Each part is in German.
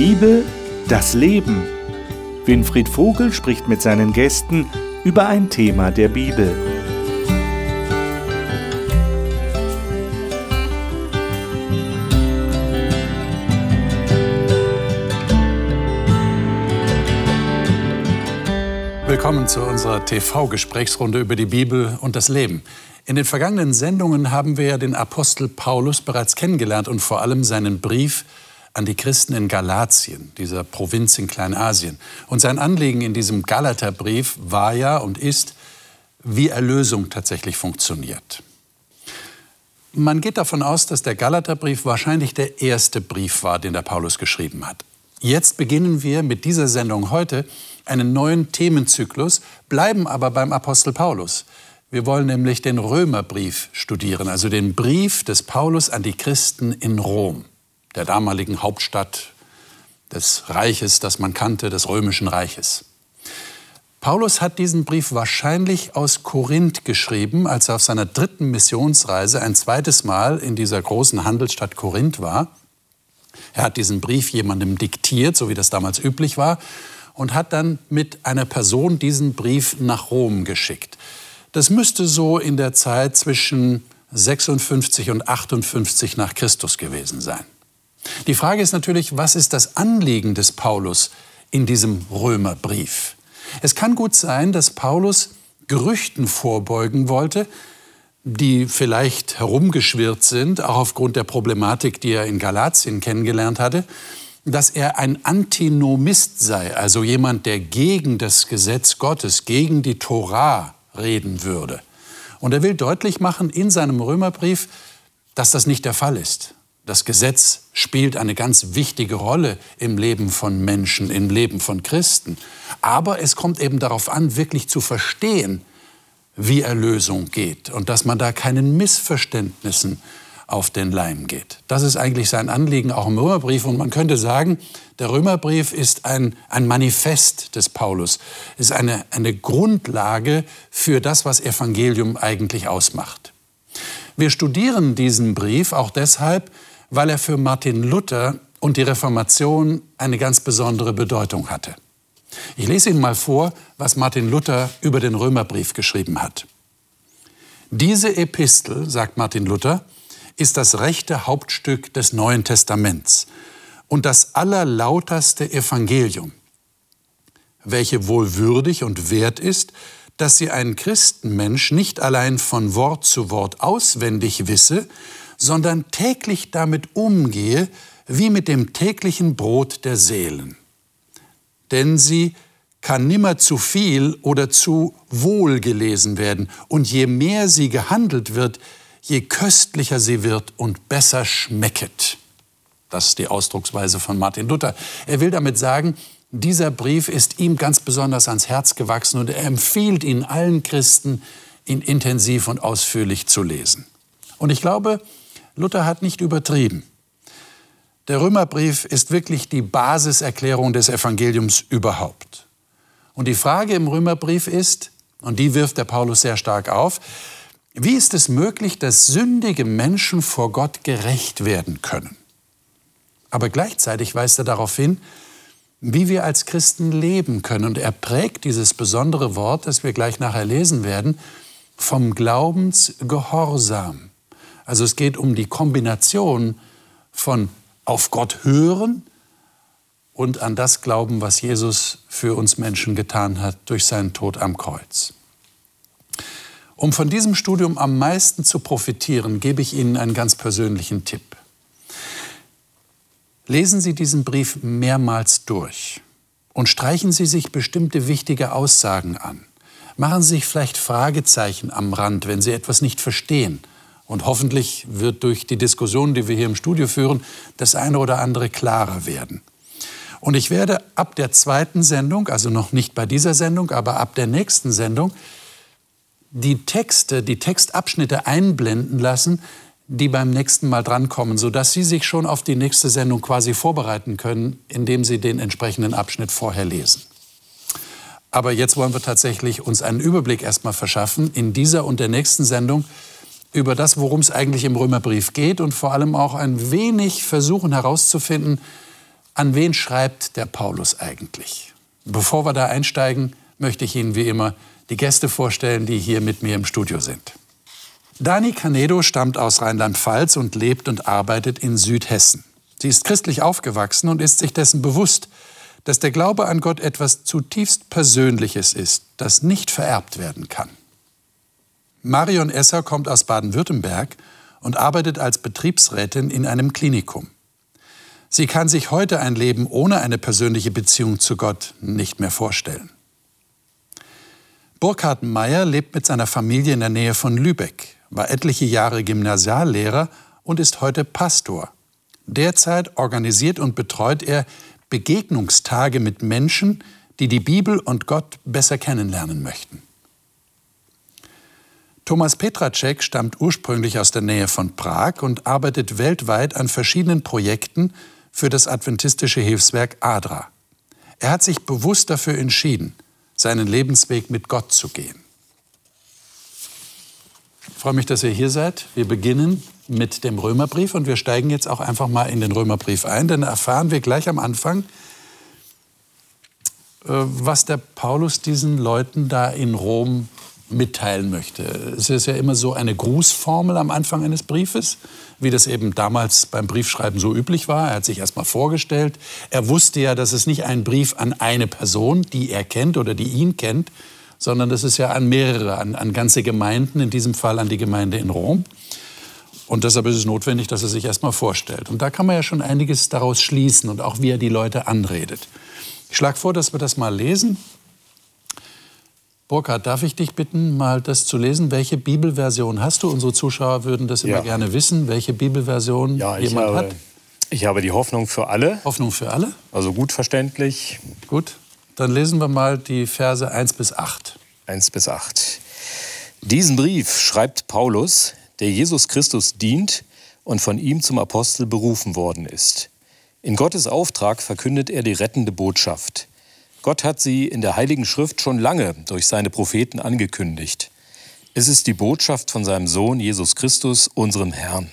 Bibel, das Leben. Winfried Vogel spricht mit seinen Gästen über ein Thema der Bibel. Willkommen zu unserer TV-Gesprächsrunde über die Bibel und das Leben. In den vergangenen Sendungen haben wir ja den Apostel Paulus bereits kennengelernt und vor allem seinen Brief an die Christen in Galatien, dieser Provinz in Kleinasien. Und sein Anliegen in diesem Galaterbrief war ja und ist, wie Erlösung tatsächlich funktioniert. Man geht davon aus, dass der Galaterbrief wahrscheinlich der erste Brief war, den der Paulus geschrieben hat. Jetzt beginnen wir mit dieser Sendung heute einen neuen Themenzyklus, bleiben aber beim Apostel Paulus. Wir wollen nämlich den Römerbrief studieren, also den Brief des Paulus an die Christen in Rom, der damaligen Hauptstadt des Reiches, das man kannte, des römischen Reiches. Paulus hat diesen Brief wahrscheinlich aus Korinth geschrieben, als er auf seiner dritten Missionsreise ein zweites Mal in dieser großen Handelsstadt Korinth war. Er hat diesen Brief jemandem diktiert, so wie das damals üblich war, und hat dann mit einer Person diesen Brief nach Rom geschickt. Das müsste so in der Zeit zwischen 56 und 58 nach Christus gewesen sein. Die Frage ist natürlich, was ist das Anliegen des Paulus in diesem Römerbrief? Es kann gut sein, dass Paulus Gerüchten vorbeugen wollte, die vielleicht herumgeschwirrt sind, auch aufgrund der Problematik, die er in Galatien kennengelernt hatte, dass er ein Antinomist sei, also jemand, der gegen das Gesetz Gottes, gegen die Torah reden würde. Und er will deutlich machen in seinem Römerbrief, dass das nicht der Fall ist. Das Gesetz spielt eine ganz wichtige Rolle im Leben von Menschen, im Leben von Christen. Aber es kommt eben darauf an, wirklich zu verstehen, wie Erlösung geht und dass man da keinen Missverständnissen auf den Leim geht. Das ist eigentlich sein Anliegen auch im Römerbrief. Und man könnte sagen, der Römerbrief ist ein, ein Manifest des Paulus, ist eine, eine Grundlage für das, was Evangelium eigentlich ausmacht. Wir studieren diesen Brief auch deshalb, weil er für Martin Luther und die Reformation eine ganz besondere Bedeutung hatte. Ich lese Ihnen mal vor, was Martin Luther über den Römerbrief geschrieben hat. Diese Epistel, sagt Martin Luther, ist das rechte Hauptstück des Neuen Testaments und das allerlauterste Evangelium, welche wohl würdig und wert ist, dass sie ein Christenmensch nicht allein von Wort zu Wort auswendig wisse, sondern täglich damit umgehe, wie mit dem täglichen Brot der Seelen. Denn sie kann nimmer zu viel oder zu wohl gelesen werden, und je mehr sie gehandelt wird, je köstlicher sie wird und besser schmecket. Das ist die Ausdrucksweise von Martin Luther. Er will damit sagen, dieser Brief ist ihm ganz besonders ans Herz gewachsen und er empfiehlt ihn allen Christen, ihn intensiv und ausführlich zu lesen. Und ich glaube, Luther hat nicht übertrieben. Der Römerbrief ist wirklich die Basiserklärung des Evangeliums überhaupt. Und die Frage im Römerbrief ist, und die wirft der Paulus sehr stark auf, wie ist es möglich, dass sündige Menschen vor Gott gerecht werden können? Aber gleichzeitig weist er darauf hin, wie wir als Christen leben können. Und er prägt dieses besondere Wort, das wir gleich nachher lesen werden, vom Glaubensgehorsam. Also es geht um die Kombination von auf Gott hören und an das Glauben, was Jesus für uns Menschen getan hat durch seinen Tod am Kreuz. Um von diesem Studium am meisten zu profitieren, gebe ich Ihnen einen ganz persönlichen Tipp. Lesen Sie diesen Brief mehrmals durch und streichen Sie sich bestimmte wichtige Aussagen an. Machen Sie sich vielleicht Fragezeichen am Rand, wenn Sie etwas nicht verstehen. Und hoffentlich wird durch die Diskussion, die wir hier im Studio führen, das eine oder andere klarer werden. Und ich werde ab der zweiten Sendung, also noch nicht bei dieser Sendung, aber ab der nächsten Sendung, die Texte, die Textabschnitte einblenden lassen, die beim nächsten Mal drankommen, sodass Sie sich schon auf die nächste Sendung quasi vorbereiten können, indem Sie den entsprechenden Abschnitt vorher lesen. Aber jetzt wollen wir tatsächlich uns einen Überblick erstmal verschaffen in dieser und der nächsten Sendung über das, worum es eigentlich im Römerbrief geht und vor allem auch ein wenig versuchen herauszufinden, An wen schreibt der Paulus eigentlich? Bevor wir da einsteigen, möchte ich Ihnen wie immer die Gäste vorstellen, die hier mit mir im Studio sind. Dani Canedo stammt aus Rheinland-Pfalz und lebt und arbeitet in Südhessen. Sie ist christlich aufgewachsen und ist sich dessen bewusst, dass der Glaube an Gott etwas zutiefst Persönliches ist, das nicht vererbt werden kann. Marion Esser kommt aus Baden-Württemberg und arbeitet als Betriebsrätin in einem Klinikum. Sie kann sich heute ein Leben ohne eine persönliche Beziehung zu Gott nicht mehr vorstellen. Burkhard Meyer lebt mit seiner Familie in der Nähe von Lübeck, war etliche Jahre Gymnasiallehrer und ist heute Pastor. Derzeit organisiert und betreut er Begegnungstage mit Menschen, die die Bibel und Gott besser kennenlernen möchten. Thomas Petracek stammt ursprünglich aus der Nähe von Prag und arbeitet weltweit an verschiedenen Projekten für das adventistische Hilfswerk ADRA. Er hat sich bewusst dafür entschieden, seinen Lebensweg mit Gott zu gehen. Ich freue mich, dass ihr hier seid. Wir beginnen mit dem Römerbrief und wir steigen jetzt auch einfach mal in den Römerbrief ein, denn erfahren wir gleich am Anfang, äh, was der Paulus diesen Leuten da in Rom mitteilen möchte. Es ist ja immer so eine Grußformel am Anfang eines Briefes, wie das eben damals beim Briefschreiben so üblich war. Er hat sich erst mal vorgestellt. Er wusste ja, dass es nicht ein Brief an eine Person, die er kennt oder die ihn kennt, sondern das ist ja an mehrere, an, an ganze Gemeinden, in diesem Fall an die Gemeinde in Rom. Und deshalb ist es notwendig, dass er sich erst mal vorstellt. Und da kann man ja schon einiges daraus schließen und auch wie er die Leute anredet. Ich schlage vor, dass wir das mal lesen. Burkhard, darf ich dich bitten, mal das zu lesen? Welche Bibelversion hast du? Unsere Zuschauer würden das immer ja. gerne wissen, welche Bibelversion ja, jemand habe, hat. Ich habe die Hoffnung für alle. Hoffnung für alle? Also gut verständlich. Gut, dann lesen wir mal die Verse 1 bis 8. 1 bis 8. Diesen Brief schreibt Paulus, der Jesus Christus dient und von ihm zum Apostel berufen worden ist. In Gottes Auftrag verkündet er die rettende Botschaft Gott hat sie in der Heiligen Schrift schon lange durch seine Propheten angekündigt. Es ist die Botschaft von seinem Sohn Jesus Christus, unserem Herrn.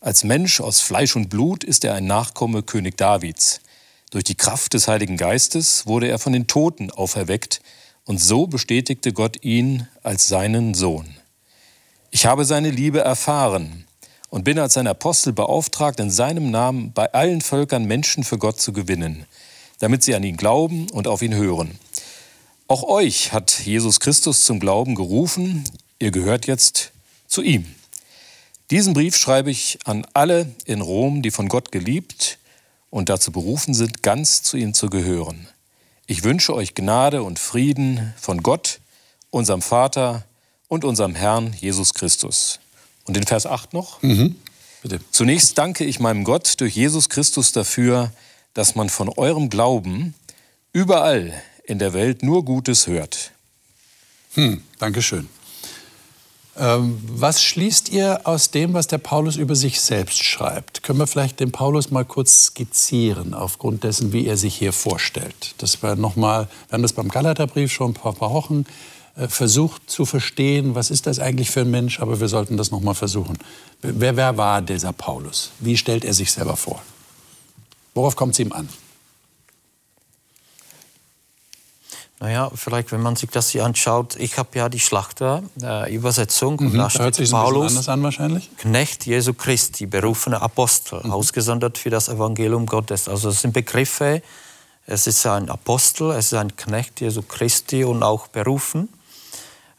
Als Mensch aus Fleisch und Blut ist er ein Nachkomme König Davids. Durch die Kraft des Heiligen Geistes wurde er von den Toten auferweckt und so bestätigte Gott ihn als seinen Sohn. Ich habe seine Liebe erfahren und bin als sein Apostel beauftragt, in seinem Namen bei allen Völkern Menschen für Gott zu gewinnen – damit sie an ihn glauben und auf ihn hören. Auch euch hat Jesus Christus zum Glauben gerufen, ihr gehört jetzt zu ihm. Diesen Brief schreibe ich an alle in Rom, die von Gott geliebt und dazu berufen sind, ganz zu ihm zu gehören. Ich wünsche euch Gnade und Frieden von Gott, unserem Vater und unserem Herrn Jesus Christus. Und in Vers 8 noch. Mhm. Bitte. Zunächst danke ich meinem Gott durch Jesus Christus dafür, dass man von eurem Glauben überall in der Welt nur Gutes hört. Hm, Dankeschön. Ähm, was schließt ihr aus dem, was der Paulus über sich selbst schreibt? Können wir vielleicht den Paulus mal kurz skizzieren, aufgrund dessen, wie er sich hier vorstellt? Das war noch mal, wir haben das beim Galaterbrief schon ein paar, paar Wochen äh, versucht zu verstehen, was ist das eigentlich für ein Mensch, aber wir sollten das noch mal versuchen. Wer, wer war dieser Paulus? Wie stellt er sich selber vor? Worauf kommt es ihm an? Naja, vielleicht, wenn man sich das hier anschaut, ich habe ja die Schlachter-Übersetzung. Äh, mhm, da hört sich Paulus, an wahrscheinlich. Knecht Jesu Christi, berufene Apostel, mhm. ausgesondert für das Evangelium Gottes. Also es sind Begriffe, es ist ein Apostel, es ist ein Knecht Jesu Christi und auch berufen,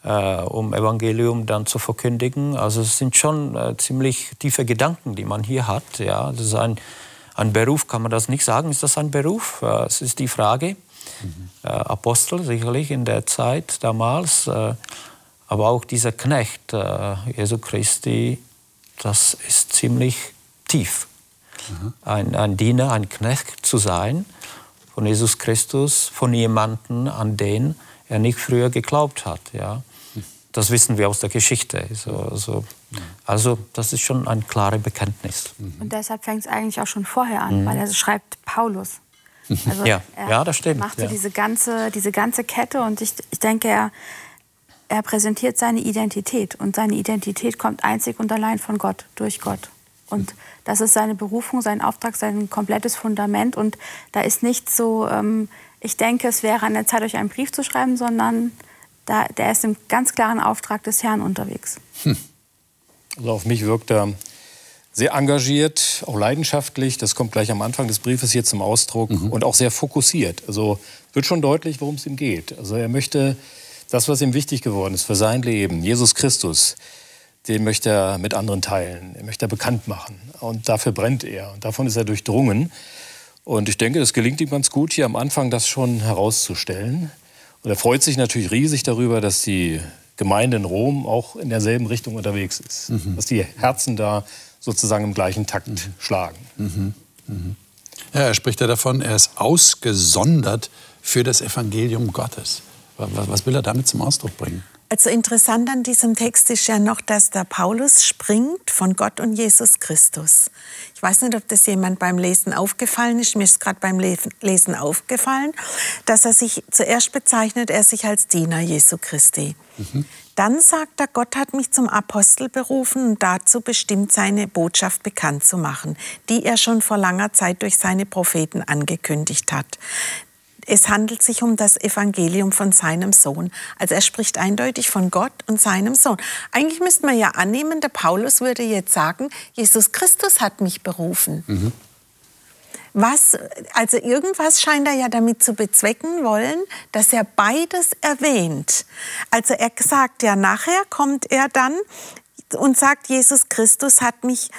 äh, um Evangelium dann zu verkündigen. Also es sind schon äh, ziemlich tiefe Gedanken, die man hier hat. Ja, das ist ein ein Beruf kann man das nicht sagen. Ist das ein Beruf? Äh, es ist die Frage. Mhm. Apostel sicherlich in der Zeit damals, äh, aber auch dieser Knecht Jesu Christi, das ist ziemlich tief. Mhm. Ein, ein Diener, ein Knecht zu sein von Jesus Christus, von jemandem, an den er nicht früher geglaubt hat. Ja. Das wissen wir aus der Geschichte. So, so. Also das ist schon ein klares Bekenntnis. Mhm. Und deshalb fängt es eigentlich auch schon vorher an, mhm. weil er schreibt Paulus. Also ja. ja, das stimmt. macht ja. diese, ganze, diese ganze Kette und ich, ich denke, er, er präsentiert seine Identität und seine Identität kommt einzig und allein von Gott, durch Gott. Und das ist seine Berufung, sein Auftrag, sein komplettes Fundament. Und da ist nicht so, ähm, ich denke, es wäre an der Zeit, euch einen Brief zu schreiben, sondern da, der ist im ganz klaren Auftrag des Herrn unterwegs. Hm. Also auf mich wirkt er sehr engagiert, auch leidenschaftlich. Das kommt gleich am Anfang des Briefes hier zum Ausdruck mhm. und auch sehr fokussiert. Also wird schon deutlich, worum es ihm geht. Also er möchte das, was ihm wichtig geworden ist für sein Leben, Jesus Christus, den möchte er mit anderen teilen. Er möchte er bekannt machen. Und dafür brennt er. Und davon ist er durchdrungen. Und ich denke, es gelingt ihm ganz gut, hier am Anfang das schon herauszustellen. Und er freut sich natürlich riesig darüber, dass die Gemeinde in Rom auch in derselben Richtung unterwegs ist. Mhm. Dass die Herzen da sozusagen im gleichen Takt mhm. schlagen. Mhm. mhm. Ja, er spricht ja davon, er ist ausgesondert für das Evangelium Gottes. Was will er damit zum Ausdruck bringen? Also interessant an diesem Text ist ja noch, dass der Paulus springt von Gott und Jesus Christus. Ich weiß nicht, ob das jemand beim Lesen aufgefallen ist. Mir ist gerade beim Lesen aufgefallen, dass er sich zuerst bezeichnet, er sich als Diener Jesu Christi. Mhm. Dann sagt er, Gott hat mich zum Apostel berufen und dazu bestimmt, seine Botschaft bekannt zu machen, die er schon vor langer Zeit durch seine Propheten angekündigt hat es handelt sich um das Evangelium von seinem Sohn. Also er spricht eindeutig von Gott und seinem Sohn. Eigentlich müsste man ja annehmen, der Paulus würde jetzt sagen, Jesus Christus hat mich berufen. Mhm. Was, also irgendwas scheint er ja damit zu bezwecken wollen, dass er beides erwähnt. Also er sagt ja nachher, kommt er dann und sagt, Jesus Christus hat mich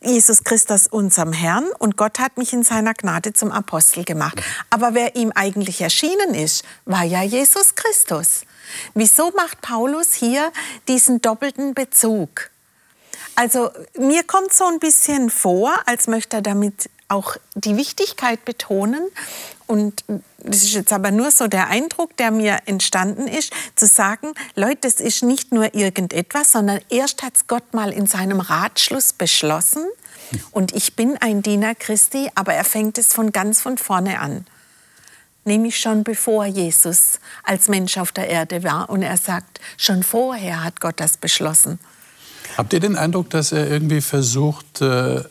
Jesus Christus unserem Herrn und Gott hat mich in seiner Gnade zum Apostel gemacht. Aber wer ihm eigentlich erschienen ist, war ja Jesus Christus. Wieso macht Paulus hier diesen doppelten Bezug? Also mir kommt so ein bisschen vor, als möchte er damit auch die Wichtigkeit betonen. Und das ist jetzt aber nur so der Eindruck, der mir entstanden ist, zu sagen, Leute, das ist nicht nur irgendetwas, sondern erst hat es Gott mal in seinem Ratschluss beschlossen. Und ich bin ein Diener Christi, aber er fängt es von ganz von vorne an. Nämlich schon bevor Jesus als Mensch auf der Erde war. Und er sagt, schon vorher hat Gott das beschlossen. Habt ihr den Eindruck, dass er irgendwie versucht, äh,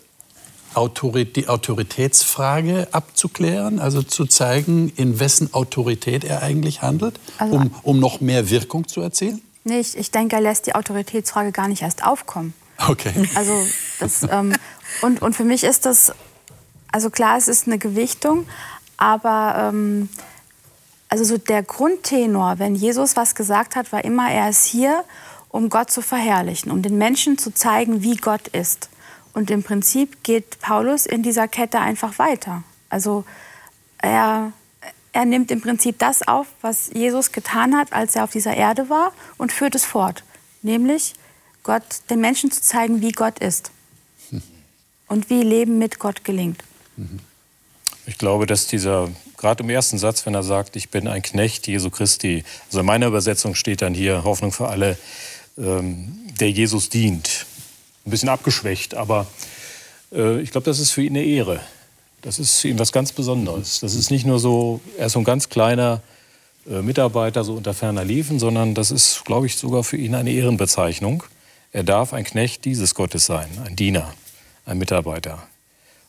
die Autoritätsfrage abzuklären, also zu zeigen, in wessen Autorität er eigentlich handelt, also, um, um noch mehr Wirkung zu erzielen? Nicht. Ich denke, er lässt die Autoritätsfrage gar nicht erst aufkommen. Okay. Also das, ähm, und, und für mich ist das, also klar, es ist eine Gewichtung, aber ähm, also so der Grundtenor, wenn Jesus was gesagt hat, war immer, er ist hier, um Gott zu verherrlichen, um den Menschen zu zeigen, wie Gott ist. Und im Prinzip geht Paulus in dieser Kette einfach weiter. Also er, er nimmt im Prinzip das auf, was Jesus getan hat, als er auf dieser Erde war, und führt es fort. Nämlich Gott, den Menschen zu zeigen, wie Gott ist. Und wie Leben mit Gott gelingt. Ich glaube, dass dieser, gerade im ersten Satz, wenn er sagt, ich bin ein Knecht Jesu Christi, also in meiner Übersetzung steht dann hier Hoffnung für alle, ähm, der Jesus dient ein bisschen abgeschwächt, aber äh, ich glaube, das ist für ihn eine Ehre. Das ist für ihn was ganz Besonderes. Das ist nicht nur so, er ist so ein ganz kleiner äh, Mitarbeiter, so unter ferner Liefen, sondern das ist, glaube ich, sogar für ihn eine Ehrenbezeichnung. Er darf ein Knecht dieses Gottes sein, ein Diener, ein Mitarbeiter.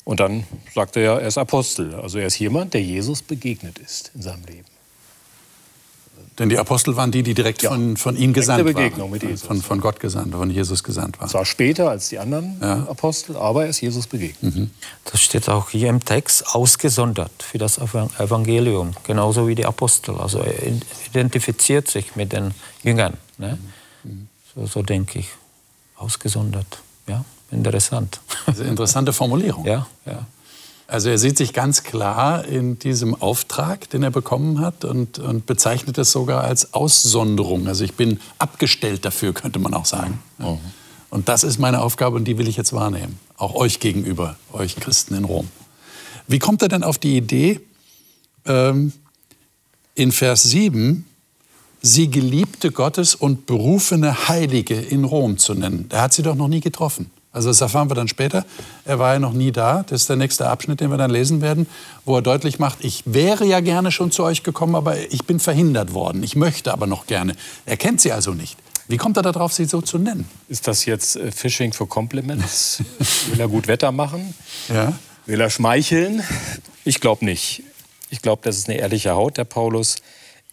Und dann sagt er ja, er ist Apostel. Also er ist jemand, der Jesus begegnet ist in seinem Leben. Denn die Apostel waren die, die direkt ja. von, von ihm gesandt Begegnung waren. Mit Jesus. Von, von Gott gesandt, von Jesus gesandt waren. Zwar später als die anderen ja. Apostel, aber er ist Jesus begegnet. Mhm. Das steht auch hier im Text, ausgesondert für das Evangelium, genauso wie die Apostel. Also er identifiziert sich mit den Jüngern. Ne? Mhm. So, so denke ich. Ausgesondert. Ja, interessant. Das ist eine interessante Formulierung. ja, ja. Also er sieht sich ganz klar in diesem Auftrag, den er bekommen hat und, und bezeichnet es sogar als Aussonderung. Also ich bin abgestellt dafür, könnte man auch sagen. Mhm. Und das ist meine Aufgabe und die will ich jetzt wahrnehmen. Auch euch gegenüber, euch Christen in Rom. Wie kommt er denn auf die Idee, ähm, in Vers 7 sie Geliebte Gottes und berufene Heilige in Rom zu nennen? Er hat sie doch noch nie getroffen. Also das erfahren wir dann später. Er war ja noch nie da. Das ist der nächste Abschnitt, den wir dann lesen werden, wo er deutlich macht, ich wäre ja gerne schon zu euch gekommen, aber ich bin verhindert worden. Ich möchte aber noch gerne. Er kennt sie also nicht. Wie kommt er darauf, Sie so zu nennen? Ist das jetzt äh, Fishing for Compliments? Will er gut Wetter machen? Ja. Will er schmeicheln? Ich glaube nicht. Ich glaube, das ist eine ehrliche Haut, der Paulus.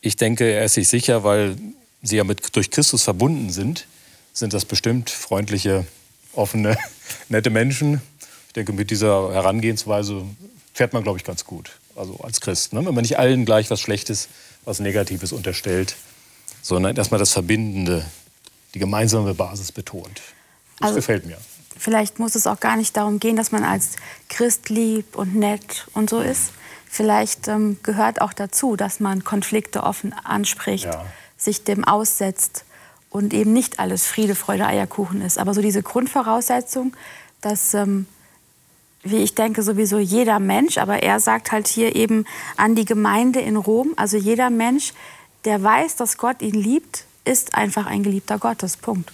Ich denke, er ist sich sicher, weil sie ja mit, durch Christus verbunden sind, sind das bestimmt freundliche, offene, nette Menschen. Ich denke, mit dieser Herangehensweise fährt man, glaube ich, ganz gut. Also als Christ. Ne? Wenn man nicht allen gleich was Schlechtes, was Negatives unterstellt, sondern erstmal das Verbindende, die gemeinsame Basis betont. Das Also- gefällt mir. Vielleicht muss es auch gar nicht darum gehen, dass man als Christ lieb und nett und so ist. Vielleicht ähm, gehört auch dazu, dass man Konflikte offen anspricht, Ja. sich dem aussetzt und eben nicht alles Friede, Freude, Eierkuchen ist. Aber so diese Grundvoraussetzung, dass, ähm, wie ich denke, sowieso jeder Mensch, aber er sagt halt hier eben an die Gemeinde in Rom, also jeder Mensch, der weiß, dass Gott ihn liebt, ist einfach ein geliebter Gottes. Punkt.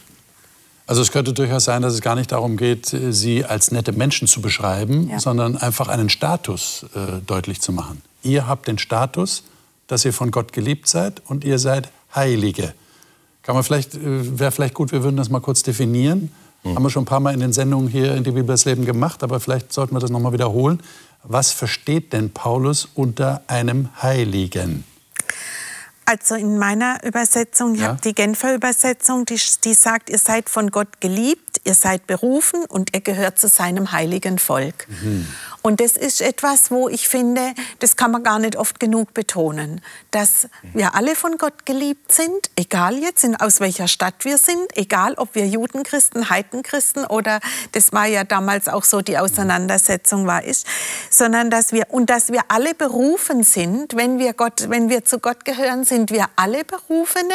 Also es könnte durchaus sein, dass es gar nicht darum geht, sie als nette Menschen zu beschreiben, Ja. sondern einfach einen Status äh, deutlich zu machen. Ihr habt den Status, dass ihr von Gott geliebt seid und ihr seid Heilige. Kann man vielleicht, äh, wäre vielleicht gut, wir würden das mal kurz definieren. Haben wir schon ein paar Mal in den Sendungen hier in die Bibel das Leben gemacht, aber vielleicht sollten wir das noch mal wiederholen. Was versteht denn Paulus unter einem Heiligen? Also in meiner Übersetzung, ich Ja. habe die Genfer Übersetzung, die, die sagt, ihr seid von Gott geliebt, ihr seid berufen und ihr gehört zu seinem heiligen Volk. Und das ist etwas, wo ich finde, das kann man gar nicht oft genug betonen, dass wir alle von Gott geliebt sind, egal jetzt in, aus welcher Stadt wir sind, egal ob wir Judenchristen, Heidenchristen oder das war ja damals auch so die Auseinandersetzung war ist, sondern dass wir und dass wir alle berufen sind, wenn wir Gott, wenn wir zu Gott gehören, sind wir alle Berufene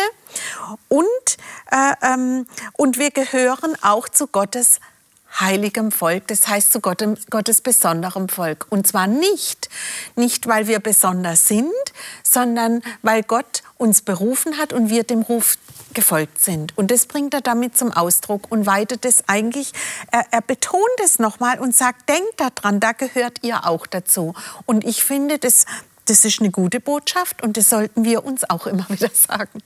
und äh, ähm, und wir gehören auch zu Gottes heiligem Volk, das heißt zu Gottes, Gottes besonderem Volk. Und zwar nicht, nicht weil wir besonders sind, sondern weil Gott uns berufen hat und wir dem Ruf gefolgt sind. Und das bringt er damit zum Ausdruck und weitet es eigentlich, er, er betont es nochmal und sagt, denkt daran, da gehört ihr auch dazu. Und ich finde, das, das ist eine gute Botschaft und das sollten wir uns auch immer wieder sagen.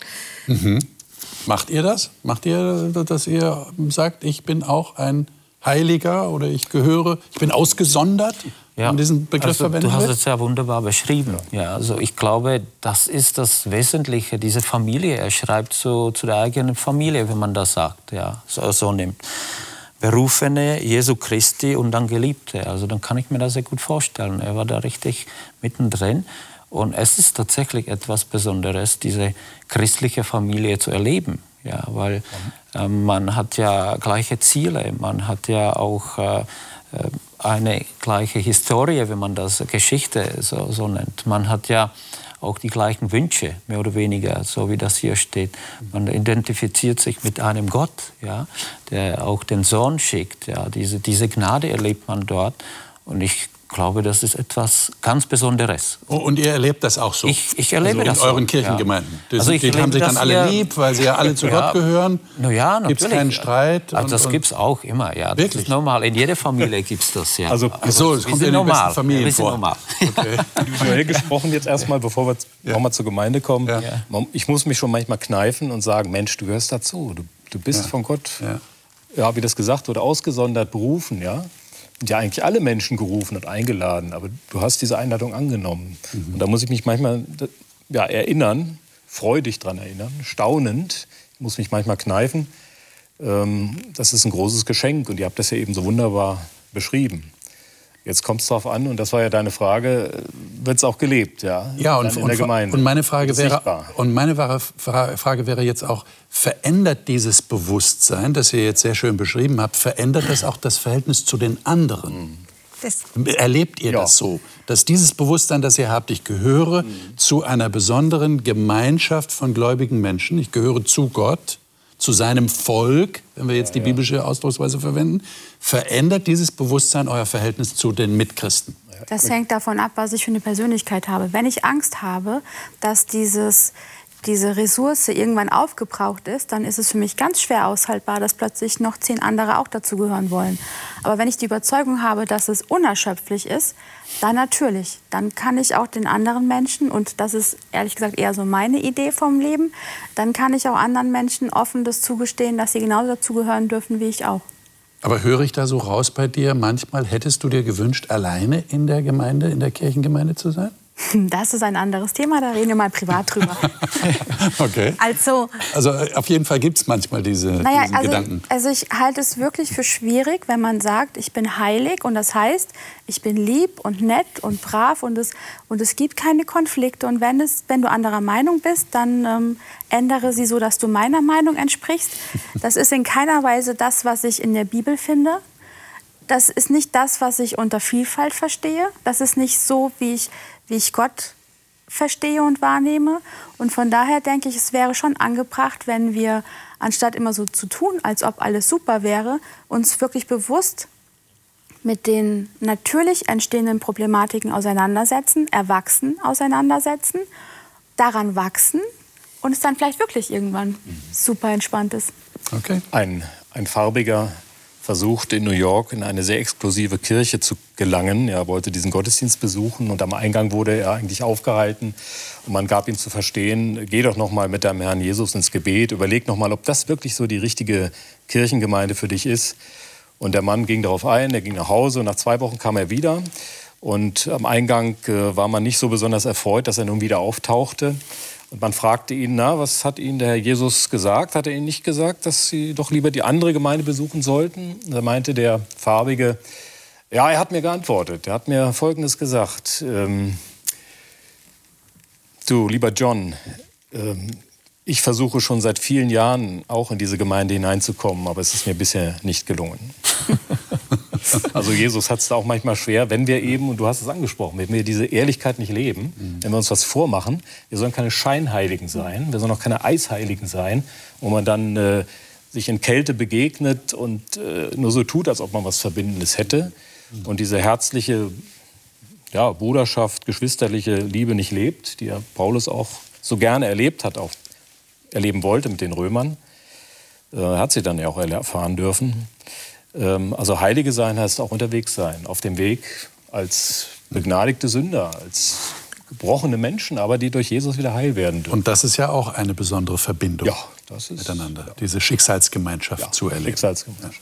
Macht ihr das? Macht ihr, dass ihr sagt, ich bin auch ein Heiliger oder ich gehöre, ich bin ausgesondert, wenn diesen Begriff also, verwendet Du hast es ja wunderbar beschrieben. Ja. also ich glaube, das ist das Wesentliche, diese Familie. Er schreibt so zu der eigenen Familie, wenn man das sagt, ja, so, so nimmt. Berufene Jesu Christi und dann Geliebte. Also dann kann ich mir das sehr gut vorstellen. Er war da richtig mittendrin. Und es ist tatsächlich etwas Besonderes, diese christliche Familie zu erleben. Ja, weil äh, man hat ja gleiche Ziele, man hat ja auch äh, äh, eine gleiche Historie, wenn man das Geschichte so, so nennt. Man hat ja auch die gleichen Wünsche, mehr oder weniger, so wie das hier steht. Man identifiziert sich mit einem Gott, ja, der auch den Sohn schickt. Ja. Diese, diese Gnade erlebt man dort. Und ich glaube, das ist etwas ganz Besonderes. Oh, Und ihr erlebt das auch so? Ich- ich erlebe also das in euren so, Kirchengemeinden? ja. Das, Also ich die haben sich dann das alle lieb, weil sie ja alle zu Ja. Gott gehören? Na ja, Gibt es natürlich. keinen Streit? Also das gibt es auch immer. Ja. Das Wirklich? ist normal. In jeder Familie gibt es das. Ja. Also- Ach so, das wir kommt in den besten normal. Familien vor. normal. Individuell gesprochen jetzt erstmal, bevor wir Ja. nochmal zur Gemeinde kommen. Ich muss mich schon manchmal kneifen und sagen, Mensch, du gehörst dazu. Du, du bist Ja. von Gott, Ja. ja. wie das gesagt wurde, ausgesondert berufen. Ja? Ja eigentlich alle Menschen gerufen und eingeladen, aber du hast diese Einladung angenommen. Mhm. Und da muss ich mich manchmal ja, erinnern, freudig dran erinnern, staunend. Ich muss mich manchmal kneifen. Ähm, das ist ein großes Geschenk und ihr habt das ja eben so wunderbar beschrieben. Jetzt kommt es darauf an, und das war ja deine Frage, wird es auch gelebt, ja? Ja, und, in und, der Gemeinde. und meine Frage wäre, sichtbar? und meine Frage wäre jetzt auch, verändert dieses Bewusstsein, das ihr jetzt sehr schön beschrieben habt, verändert das auch das Verhältnis zu den anderen? Das, Erlebt ihr Ja. das so, dass dieses Bewusstsein, das ihr habt, ich gehöre zu einer besonderen Gemeinschaft von gläubigen Menschen, ich gehöre zu Gott, zu seinem Volk, wenn wir jetzt die biblische Ausdrucksweise verwenden, verändert dieses Bewusstsein euer Verhältnis zu den Mitchristen? Das hängt davon ab, was ich für eine Persönlichkeit habe. Wenn ich Angst habe, dass dieses diese Ressource irgendwann aufgebraucht ist, dann ist es für mich ganz schwer aushaltbar, dass plötzlich noch zehn andere auch dazugehören wollen. Aber wenn ich die Überzeugung habe, dass es unerschöpflich ist, dann natürlich. Dann kann ich auch den anderen Menschen, und das ist ehrlich gesagt eher so meine Idee vom Leben, dann kann ich auch anderen Menschen offen das zugestehen, dass sie genauso dazugehören dürfen wie ich auch. Aber höre ich da so raus bei dir, manchmal hättest du dir gewünscht, alleine in der Gemeinde, in der Kirchengemeinde zu sein? Das ist ein anderes Thema, da reden wir mal privat drüber. okay. Also, also äh, auf jeden Fall gibt es manchmal diese, naja, also, Gedanken. Also ich halte es wirklich für schwierig, wenn man sagt, ich bin heilig und das heißt, ich bin lieb und nett und brav und es, und es gibt keine Konflikte. Und wenn, es, wenn du anderer Meinung bist, dann ähm, ändere sie so, dass du meiner Meinung entsprichst. Das ist in keiner Weise das, was ich in der Bibel finde. Das ist nicht das, was ich unter Vielfalt verstehe. Das ist nicht so, wie ich wie ich Gott verstehe und wahrnehme. Und von daher denke ich, es wäre schon angebracht, wenn wir, anstatt immer so zu tun, als ob alles super wäre, uns wirklich bewusst mit den natürlich entstehenden Problematiken auseinandersetzen, erwachsen auseinandersetzen, daran wachsen und es dann vielleicht wirklich irgendwann super entspannt ist. Okay. Ein, ein farbiger versucht, in New York in eine sehr exklusive Kirche zu gelangen. Er wollte diesen Gottesdienst besuchen und am Eingang wurde er eigentlich aufgehalten und man gab ihm zu verstehen, geh doch noch mal mit deinem Herrn Jesus ins Gebet, überleg noch mal, ob das wirklich so die richtige Kirchengemeinde für dich ist. Und der Mann ging darauf ein, er ging nach Hause und nach zwei Wochen kam er wieder. Und am Eingang äh, war man nicht so besonders erfreut, dass er nun wieder auftauchte. Und man fragte ihn, na, was hat Ihnen der Herr Jesus gesagt? Hat er Ihnen nicht gesagt, dass Sie doch lieber die andere Gemeinde besuchen sollten? Da meinte der Farbige, ja, er hat mir geantwortet. Er hat mir Folgendes gesagt. Ähm, du, lieber John, ähm, ich versuche schon seit vielen Jahren auch in diese Gemeinde hineinzukommen, aber es ist mir bisher nicht gelungen. Also Jesus hat es da auch manchmal schwer, wenn wir eben, und du hast es angesprochen, wenn wir diese Ehrlichkeit nicht leben, mhm. wenn wir uns was vormachen, wir sollen keine Scheinheiligen sein, wir sollen auch keine Eisheiligen sein, wo man dann äh, sich in Kälte begegnet und äh, nur so tut, als ob man was Verbindendes hätte mhm. und diese herzliche ja, Bruderschaft, geschwisterliche Liebe nicht lebt, die ja Paulus auch so gerne erlebt hat, auch erleben wollte mit den Römern, äh, hat sie dann ja auch erfahren dürfen. Ähm, also Heilige sein heißt auch unterwegs sein, auf dem Weg als begnadigte Sünder, als gebrochene Menschen, aber die durch Jesus wieder heil werden dürfen. Und das ist ja auch eine besondere Verbindung ja, ist, miteinander, ja. diese Schicksalsgemeinschaft ja, zu erleben. Schicksalsgemeinschaft.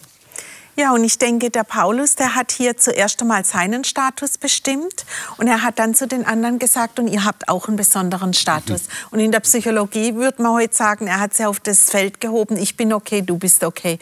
Ja, und ich denke, der Paulus, der hat hier zuerst einmal seinen Status bestimmt und er hat dann zu den anderen gesagt, und ihr habt auch einen besonderen Status. Mhm. Und in der Psychologie würde man heute sagen, er hat sie auf das Feld gehoben, ich bin okay, du bist okay.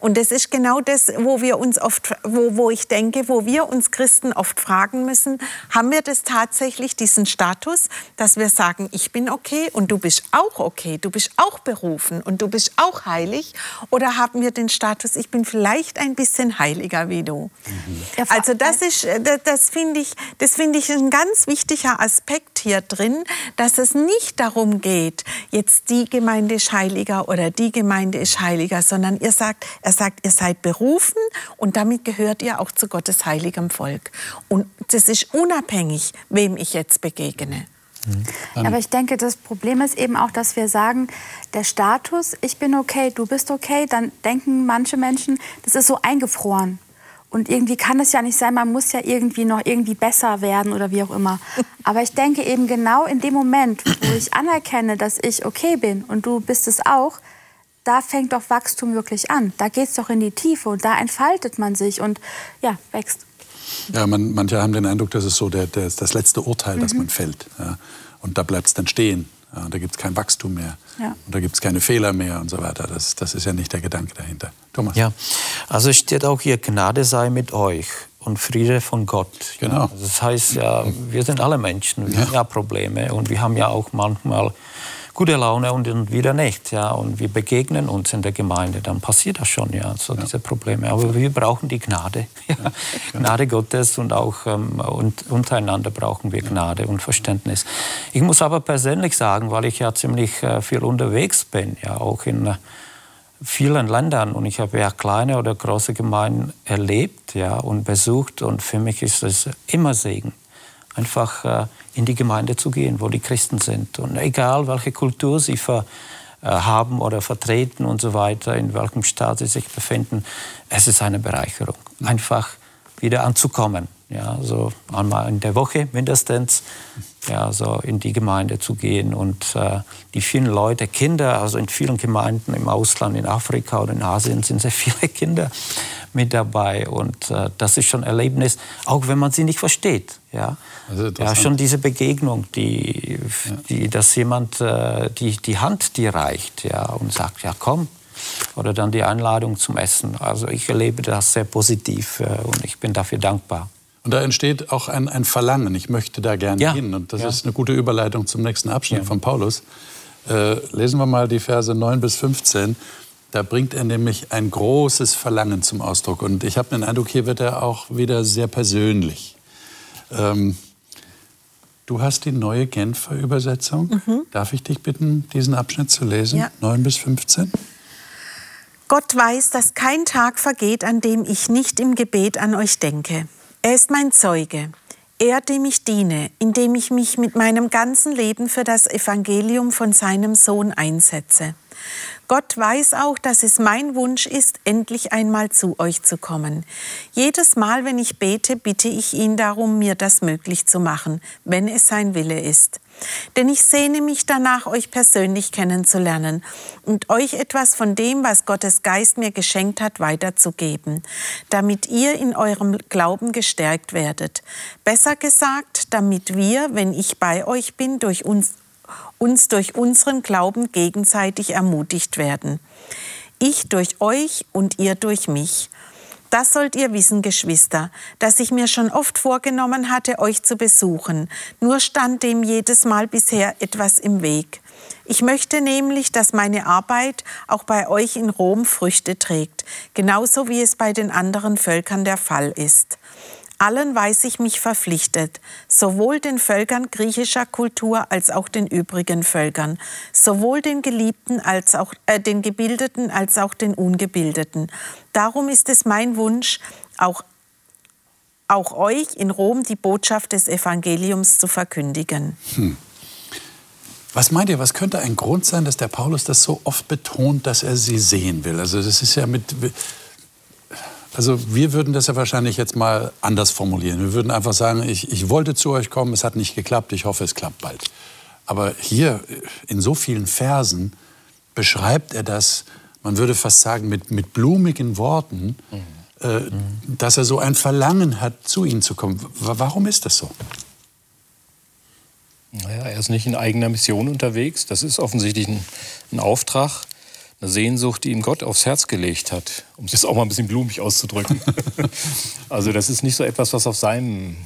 Und das ist genau das, wo wir uns oft, wo, wo ich denke, wo wir uns Christen oft fragen müssen, haben wir das tatsächlich, diesen Status, dass wir sagen, ich bin okay und du bist auch okay, du bist auch berufen und du bist auch heilig? Oder haben wir den Status, ich bin vielleicht ein bisschen heiliger wie du. Mhm. Also das ist, äh, das, das finde ich, das finde ich ein ganz wichtiger Aspekt hier drin, dass es nicht darum geht, jetzt die Gemeinde ist heiliger oder die Gemeinde ist heiliger, sondern ihr sagt, er sagt, ihr seid berufen und damit gehört ihr auch zu Gottes heiligem Volk. Und das ist unabhängig, wem ich jetzt begegne. Mhm. Aber ich denke, das Problem ist eben auch, dass wir sagen, der Status, ich bin okay, du bist okay, dann denken manche Menschen, das ist so eingefroren. Und irgendwie kann es ja nicht sein, man muss ja irgendwie noch irgendwie besser werden oder wie auch immer. Aber ich denke eben genau in dem Moment, wo ich anerkenne, dass ich okay bin und du bist es auch, da fängt doch Wachstum wirklich an. Da geht es doch in die Tiefe und da entfaltet man sich und ja, wächst. Ja, man, manche haben den Eindruck, das ist so der, der, das letzte Urteil, mhm. das man fällt. Ja. Und da bleibt es dann stehen. Ja, da gibt es kein Wachstum mehr. Ja. Und da gibt es keine Fehler mehr und so weiter. Das, das ist ja nicht der Gedanke dahinter. Thomas? Ja, also steht auch hier, Gnade sei mit euch und Friede von Gott. Genau. Das heißt ja, wir sind alle Menschen, wir haben ja Probleme und wir haben ja auch manchmal gute Laune und dann wieder nicht. Ja? Und wir begegnen uns in der Gemeinde, dann passiert das schon, ja, so ja. diese Probleme. Aber wir brauchen die Gnade. Ja? Gnade Gottes und auch ähm, und untereinander brauchen wir Gnade und Verständnis. Ich muss aber persönlich sagen, weil ich ja ziemlich äh, viel unterwegs bin, ja, auch in äh, vielen Ländern und ich habe ja kleine oder große Gemeinden erlebt ja, und besucht und für mich ist es immer Segen einfach äh, in die Gemeinde zu gehen, wo die Christen sind. Und egal, welche Kultur sie ver, äh, haben oder vertreten und so weiter, in welchem Staat sie sich befinden, es ist eine Bereicherung. Einfach wieder anzukommen. Ja, so einmal in der Woche mindestens, ja, so in die Gemeinde zu gehen. Und äh, die vielen Leute, Kinder, also in vielen Gemeinden im Ausland, in Afrika oder in Asien sind sehr viele Kinder mit dabei. Und äh, das ist schon ein Erlebnis, auch wenn man sie nicht versteht. Ja, also ja schon diese Begegnung, die, die, dass jemand äh, die, die Hand dir reicht ja, und sagt, ja komm, oder dann die Einladung zum Essen. Also ich erlebe das sehr positiv äh, und ich bin dafür dankbar. Und da entsteht auch ein, ein Verlangen, ich möchte da gerne ja. hin. Und das ja. ist eine gute Überleitung zum nächsten Abschnitt ja. von Paulus. Äh, lesen wir mal die Verse 9 bis 15. Da bringt er nämlich ein großes Verlangen zum Ausdruck. Und ich habe den Eindruck, hier wird er auch wieder sehr persönlich. Ähm, du hast die neue Genfer Übersetzung. Mhm. Darf ich dich bitten, diesen Abschnitt zu lesen? Ja. 9 bis 15. Gott weiß, dass kein Tag vergeht, an dem ich nicht im Gebet an euch denke. Er ist mein Zeuge. Er, dem ich diene, indem ich mich mit meinem ganzen Leben für das Evangelium von seinem Sohn einsetze. Gott weiß auch, dass es mein Wunsch ist, endlich einmal zu euch zu kommen. Jedes Mal, wenn ich bete, bitte ich ihn darum, mir das möglich zu machen, wenn es sein Wille ist. Denn ich sehne mich danach, euch persönlich kennenzulernen und euch etwas von dem, was Gottes Geist mir geschenkt hat, weiterzugeben, damit ihr in eurem Glauben gestärkt werdet. Besser gesagt, damit wir, wenn ich bei euch bin, durch uns uns durch unseren Glauben gegenseitig ermutigt werden. Ich durch euch und ihr durch mich. Das sollt ihr wissen, Geschwister, dass ich mir schon oft vorgenommen hatte, euch zu besuchen, nur stand dem jedes Mal bisher etwas im Weg. Ich möchte nämlich, dass meine Arbeit auch bei euch in Rom Früchte trägt, genauso wie es bei den anderen Völkern der Fall ist. Allen weiß ich mich verpflichtet, sowohl den Völkern griechischer Kultur als auch den übrigen Völkern, sowohl den Geliebten als auch äh, den Gebildeten als auch den Ungebildeten. Darum ist es mein Wunsch, auch auch euch in Rom die Botschaft des Evangeliums zu verkündigen. Hm. Was meint ihr, was könnte ein Grund sein, dass der Paulus das so oft betont, dass er sie sehen will? Also das ist ja mit also wir würden das ja wahrscheinlich jetzt mal anders formulieren. Wir würden einfach sagen, ich, ich wollte zu euch kommen, es hat nicht geklappt, ich hoffe, es klappt bald. Aber hier in so vielen Versen beschreibt er das, man würde fast sagen, mit, mit blumigen Worten, mhm. Äh, mhm. dass er so ein Verlangen hat, zu ihnen zu kommen. Warum ist das so? Naja, er ist nicht in eigener Mission unterwegs. Das ist offensichtlich ein, ein Auftrag eine Sehnsucht, die ihm Gott aufs Herz gelegt hat, um es jetzt auch mal ein bisschen blumig auszudrücken. also das ist nicht so etwas, was auf seinen,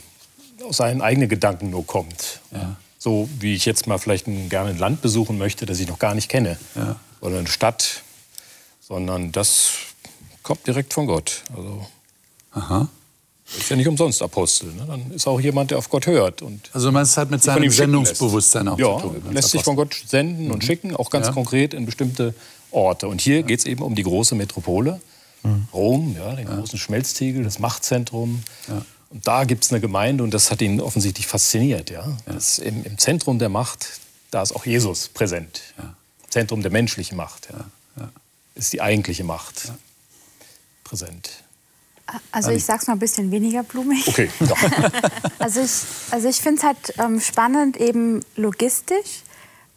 aus seinen eigenen Gedanken nur kommt. Ja. So wie ich jetzt mal vielleicht ein, gerne ein Land besuchen möchte, das ich noch gar nicht kenne. Ja. Oder eine Stadt. Sondern das kommt direkt von Gott. Also, Aha. Ist ja nicht umsonst Apostel. Ne? Dann ist auch jemand, der auf Gott hört. Und also man hat mit seinem Sendungsbewusstsein auch ja, zu tun. lässt sich von Gott senden und mhm. schicken, auch ganz ja. konkret in bestimmte Orte. Und hier geht es eben um die große Metropole, mhm. Rom, ja, den großen Schmelztiegel, das Machtzentrum. Ja. Und da gibt es eine Gemeinde und das hat ihn offensichtlich fasziniert. Ja? Das im, im, Zentrum der Macht, da ist auch Jesus präsent. Ja. Zentrum der menschlichen Macht ja. ist die eigentliche Macht präsent. Also ich sage es mal ein bisschen weniger blumig. Okay. also ich, also ich finde es halt ähm, spannend, eben logistisch,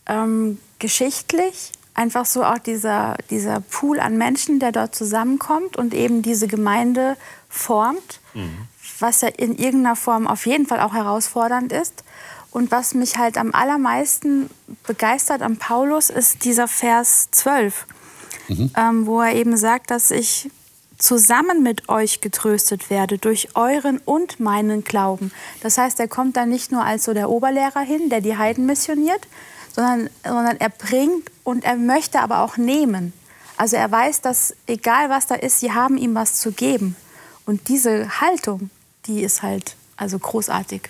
ähm, geschichtlich einfach so auch dieser, dieser Pool an Menschen, der dort zusammenkommt und eben diese Gemeinde formt, mhm. was ja in irgendeiner Form auf jeden Fall auch herausfordernd ist. Und was mich halt am allermeisten begeistert am Paulus, ist dieser Vers 12, mhm. ähm, wo er eben sagt, dass ich zusammen mit euch getröstet werde durch euren und meinen Glauben. Das heißt, er kommt dann nicht nur als so der Oberlehrer hin, der die Heiden missioniert, sondern, sondern er bringt und er möchte aber auch nehmen. Also er weiß, dass egal was da ist, sie haben ihm was zu geben. Und diese Haltung, die ist halt also großartig.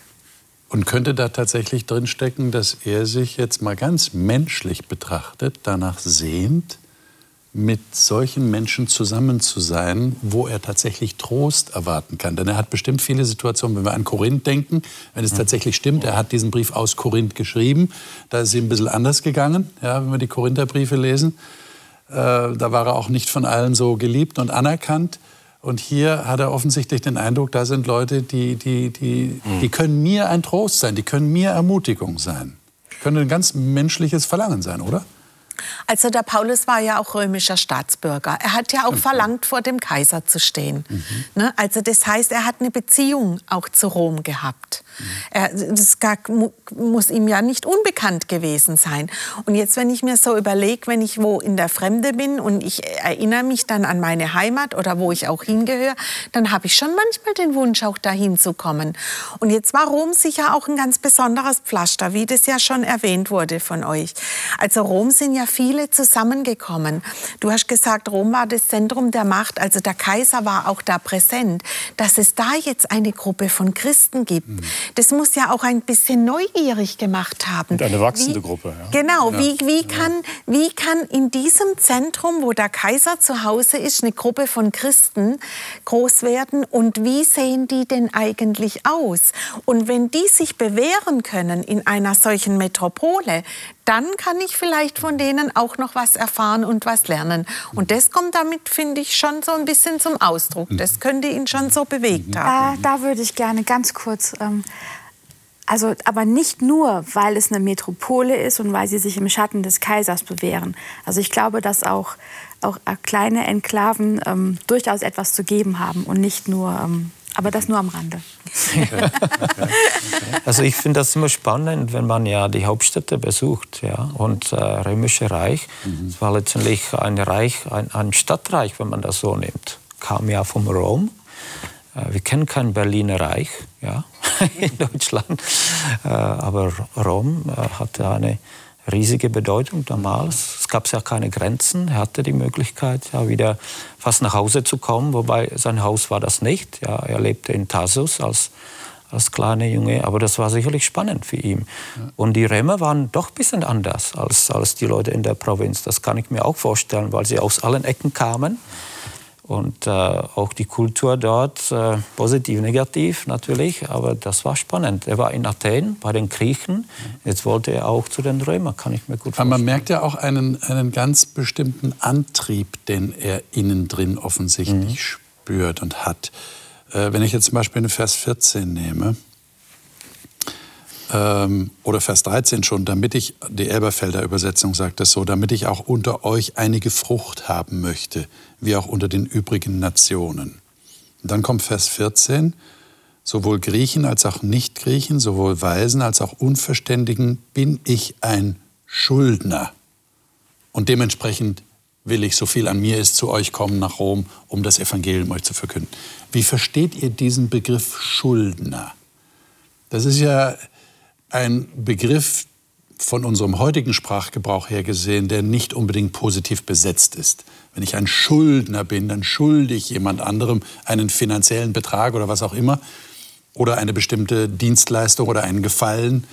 Und könnte da tatsächlich drinstecken, dass er sich jetzt mal ganz menschlich betrachtet danach sehnt, mit solchen Menschen zusammen zu sein, wo er tatsächlich Trost erwarten kann. Denn er hat bestimmt viele Situationen, wenn wir an Korinth denken, wenn es tatsächlich stimmt, er hat diesen Brief aus Korinth geschrieben, da ist es ihm ein bisschen anders gegangen, ja, wenn wir die Korintherbriefe lesen. Äh, da war er auch nicht von allen so geliebt und anerkannt. Und hier hat er offensichtlich den Eindruck, da sind Leute, die, die, die, die können mir ein Trost sein, die können mir Ermutigung sein. Können ein ganz menschliches Verlangen sein, oder? Also der Paulus war ja auch römischer Staatsbürger. Er hat ja auch verlangt, vor dem Kaiser zu stehen. Mhm. Ne? Also das heißt, er hat eine Beziehung auch zu Rom gehabt. Mhm. Er, das muss ihm ja nicht unbekannt gewesen sein. Und jetzt, wenn ich mir so überlege, wenn ich wo in der Fremde bin und ich erinnere mich dann an meine Heimat oder wo ich auch hingehöre, dann habe ich schon manchmal den Wunsch, auch dahin zu kommen. Und jetzt war Rom sicher auch ein ganz besonderes Pflaster, wie das ja schon erwähnt wurde von euch. Also Rom sind ja viele zusammengekommen. Du hast gesagt, Rom war das Zentrum der Macht, also der Kaiser war auch da präsent. Dass es da jetzt eine Gruppe von Christen gibt, mhm. das muss ja auch ein bisschen neugierig gemacht haben. Und eine wachsende wie, Gruppe. Ja. Genau, ja. Wie, wie, kann, wie kann in diesem Zentrum, wo der Kaiser zu Hause ist, eine Gruppe von Christen groß werden und wie sehen die denn eigentlich aus? Und wenn die sich bewähren können in einer solchen Metropole, dann kann ich vielleicht von denen auch noch was erfahren und was lernen. Und das kommt damit, finde ich, schon so ein bisschen zum Ausdruck. Das könnte ihn schon so bewegt haben. Da, da würde ich gerne ganz kurz. Ähm, also, aber nicht nur, weil es eine Metropole ist und weil sie sich im Schatten des Kaisers bewähren. Also ich glaube, dass auch, auch kleine Enklaven ähm, durchaus etwas zu geben haben und nicht nur ähm, aber das nur am Rande. also ich finde das immer spannend, wenn man ja die Hauptstädte besucht. Ja? Und äh, Römische Reich, mhm. es war letztendlich ein Reich, ein, ein Stadtreich, wenn man das so nimmt. Kam ja vom Rom. Äh, wir kennen kein Berliner Reich ja? in Deutschland. Äh, aber Rom äh, hatte eine riesige Bedeutung damals. Es gab ja keine Grenzen. Er hatte die Möglichkeit, ja, wieder fast nach Hause zu kommen, wobei sein Haus war das nicht. Ja, er lebte in Tarsus als, als kleiner Junge, aber das war sicherlich spannend für ihn. Ja. Und die Römer waren doch ein bisschen anders als, als die Leute in der Provinz. Das kann ich mir auch vorstellen, weil sie aus allen Ecken kamen. Und äh, auch die Kultur dort, äh, positiv, negativ natürlich, aber das war spannend. Er war in Athen bei den Griechen, jetzt wollte er auch zu den Römern, kann ich mir gut vorstellen. Aber man merkt ja auch einen, einen ganz bestimmten Antrieb, den er innen drin offensichtlich mhm. spürt und hat. Äh, wenn ich jetzt zum Beispiel den Vers 14 nehme, ähm, oder Vers 13 schon, damit ich, die Elberfelder Übersetzung sagt das so, damit ich auch unter euch einige Frucht haben möchte, wie auch unter den übrigen Nationen. Und dann kommt Vers 14, sowohl Griechen als auch Nichtgriechen, sowohl Weisen als auch Unverständigen bin ich ein Schuldner. Und dementsprechend will ich, so viel an mir ist, zu euch kommen nach Rom, um das Evangelium euch zu verkünden. Wie versteht ihr diesen Begriff Schuldner? Das ist ja ein Begriff von unserem heutigen Sprachgebrauch her gesehen, der nicht unbedingt positiv besetzt ist. Wenn ich ein Schuldner bin, dann schulde ich jemand anderem einen finanziellen Betrag oder was auch immer oder eine bestimmte Dienstleistung oder einen Gefallen.